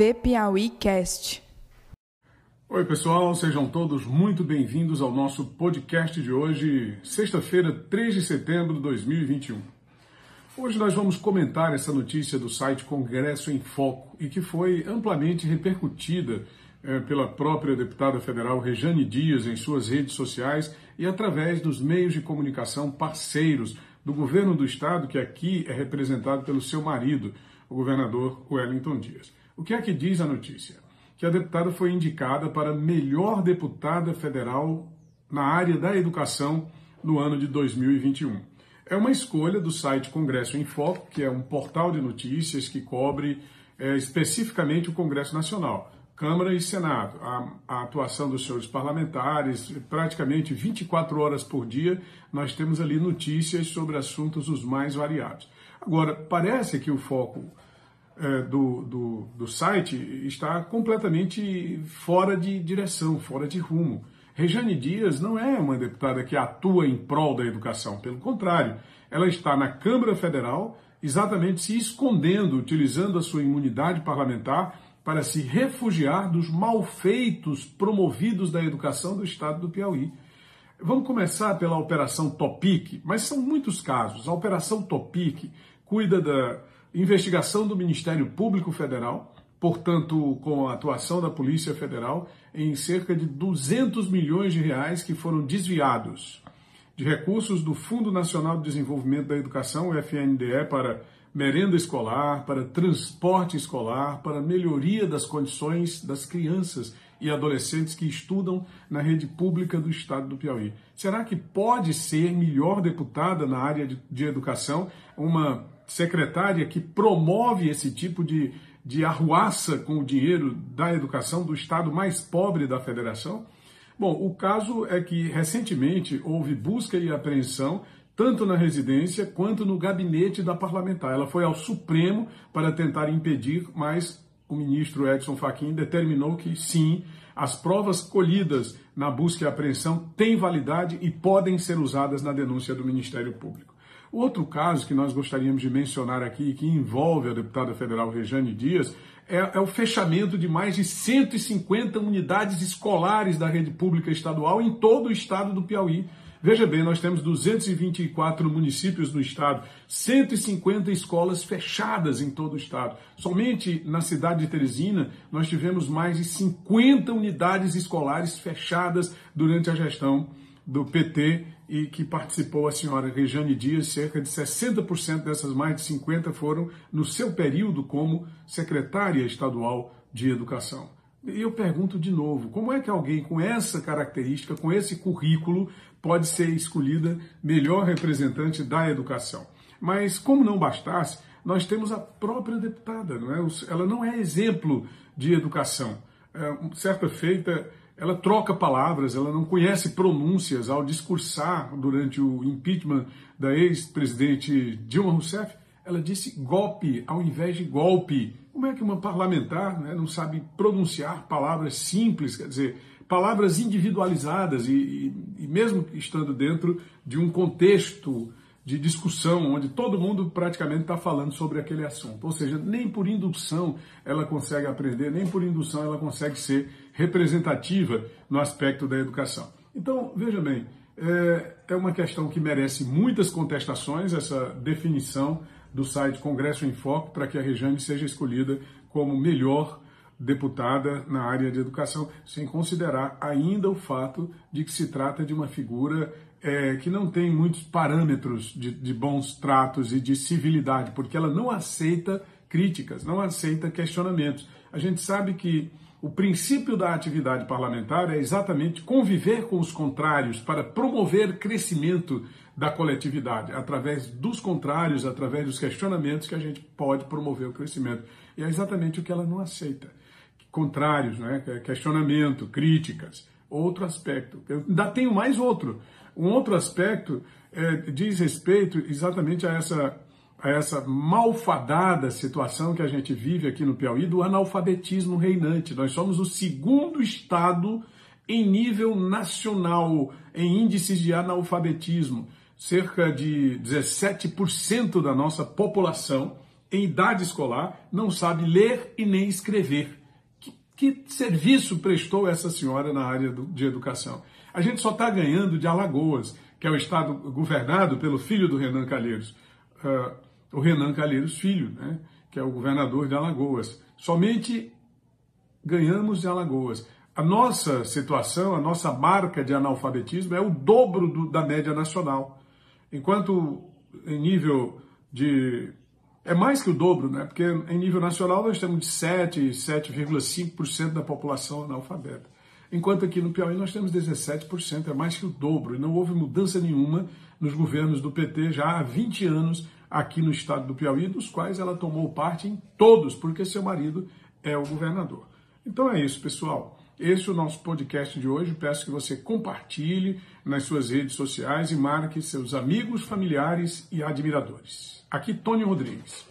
TV Piauí Cast. Oi, pessoal, sejam todos muito bem-vindos ao nosso podcast de hoje, sexta-feira, 3 de setembro de 2021. Hoje nós vamos comentar essa notícia do site Congresso em Foco e que foi amplamente repercutida eh, pela própria deputada federal Rejane Dias em suas redes sociais e através dos meios de comunicação parceiros do governo do estado, que aqui é representado pelo seu marido, o governador Wellington Dias. O que é que diz a notícia? Que a deputada foi indicada para melhor deputada federal na área da educação no ano de 2021. É uma escolha do site Congresso em Foco, que é um portal de notícias que cobre é, especificamente o Congresso Nacional. Câmara e Senado, a, a, atuação dos senhores parlamentares, praticamente 24 horas por dia, nós temos ali notícias sobre assuntos os mais variados. Agora, parece que o foco é, do, do, do site está completamente fora de direção, fora de rumo. Rejane Dias não é uma deputada que atua em prol da educação, pelo contrário, ela está na Câmara Federal exatamente se escondendo, utilizando a sua imunidade parlamentar para se refugiar dos malfeitos promovidos da educação do estado do Piauí. Vamos começar pela Operação Topic, mas são muitos casos. A Operação Topic cuida da investigação do Ministério Público Federal, portanto, com a atuação da Polícia Federal, em cerca de 200 milhões de reais que foram desviados de recursos do Fundo Nacional de Desenvolvimento da Educação, o FNDE, para merenda escolar, para transporte escolar, para melhoria das condições das crianças e adolescentes que estudam na rede pública do estado do Piauí. Será que pode ser melhor deputada na área de, de educação uma secretária que promove esse tipo de, de arruaça com o dinheiro da educação do estado mais pobre da federação? Bom, o caso é que recentemente houve busca e apreensão tanto na residência quanto no gabinete da parlamentar. Ela foi ao Supremo para tentar impedir, mas o ministro Edson Fachin determinou que sim, as provas colhidas na busca e apreensão têm validade e podem ser usadas na denúncia do Ministério Público. Outro caso que nós gostaríamos de mencionar aqui, que envolve a deputada federal Rejane Dias, é, é, o fechamento de mais de 150 unidades escolares da rede pública estadual em todo o estado do Piauí. Veja bem, nós temos 224 municípios no estado, 150 escolas fechadas em todo o estado. Somente na cidade de Teresina, nós tivemos mais de 50 unidades escolares fechadas durante a gestão do PT e que participou a senhora Rejane Dias, cerca de 60% dessas mais de 50 foram no seu período como secretária estadual de educação. E eu pergunto de novo, como é que alguém com essa característica, com esse currículo, pode ser escolhida melhor representante da educação? Mas como não bastasse, nós temos a própria deputada, não é? Ela não é exemplo de educação. É, certa feita, ela troca palavras, ela não conhece pronúncias ao discursar durante o impeachment da ex-presidente Dilma Rousseff. Ela disse golpe ao invés de golpe. Como é que uma parlamentar né, não sabe pronunciar palavras simples, quer dizer, palavras individualizadas e, e, e mesmo estando dentro de um contexto de discussão, onde todo mundo praticamente está falando sobre aquele assunto. Ou seja, nem por indução ela consegue aprender, nem por indução ela consegue ser representativa no aspecto da educação. Então, veja bem, é, é uma questão que merece muitas contestações, essa definição do site Congresso em Foco, para que a Rejane seja escolhida como melhor deputada na área de educação, sem considerar ainda o fato de que se trata de uma figura é, que não tem muitos parâmetros de, de bons tratos e de civilidade, porque ela não aceita críticas, não aceita questionamentos. A gente sabe que o princípio da atividade parlamentar é exatamente conviver com os contrários para promover crescimento da coletividade. Através dos contrários, através dos questionamentos, que a gente pode promover o crescimento. E é exatamente o que ela não aceita. Contrários, né? questionamento, críticas. Outro aspecto. Eu ainda tenho mais outro. Um outro aspecto é, diz respeito exatamente a essa, a essa malfadada situação que a gente vive aqui no Piauí do analfabetismo reinante. Nós somos o segundo estado em nível nacional em índices de analfabetismo. Cerca de 17% da nossa população em idade escolar, não sabe ler e nem escrever. Que, serviço prestou essa senhora na área do, de educação? A gente só está ganhando de Alagoas, que é o estado governado pelo filho do Renan Calheiros, uh, o Renan Calheiros Filho, né, que é o governador de Alagoas. Somente ganhamos de Alagoas. A nossa situação, a nossa marca de analfabetismo é o dobro do, da média nacional. Enquanto em nível de. É mais que o dobro, né? Porque em nível nacional nós temos de 7, 7,5% da população analfabeta. Enquanto aqui no Piauí nós temos 17%, é mais que o dobro. E não houve mudança nenhuma nos governos do PT já há 20 anos aqui no estado do Piauí, dos quais ela tomou parte em todos, porque seu marido é o governador. Então é isso, pessoal. Esse é o nosso podcast de hoje. Peço que você compartilhe nas suas redes sociais e marque seus amigos, familiares e admiradores. Aqui, Tony Rodrigues.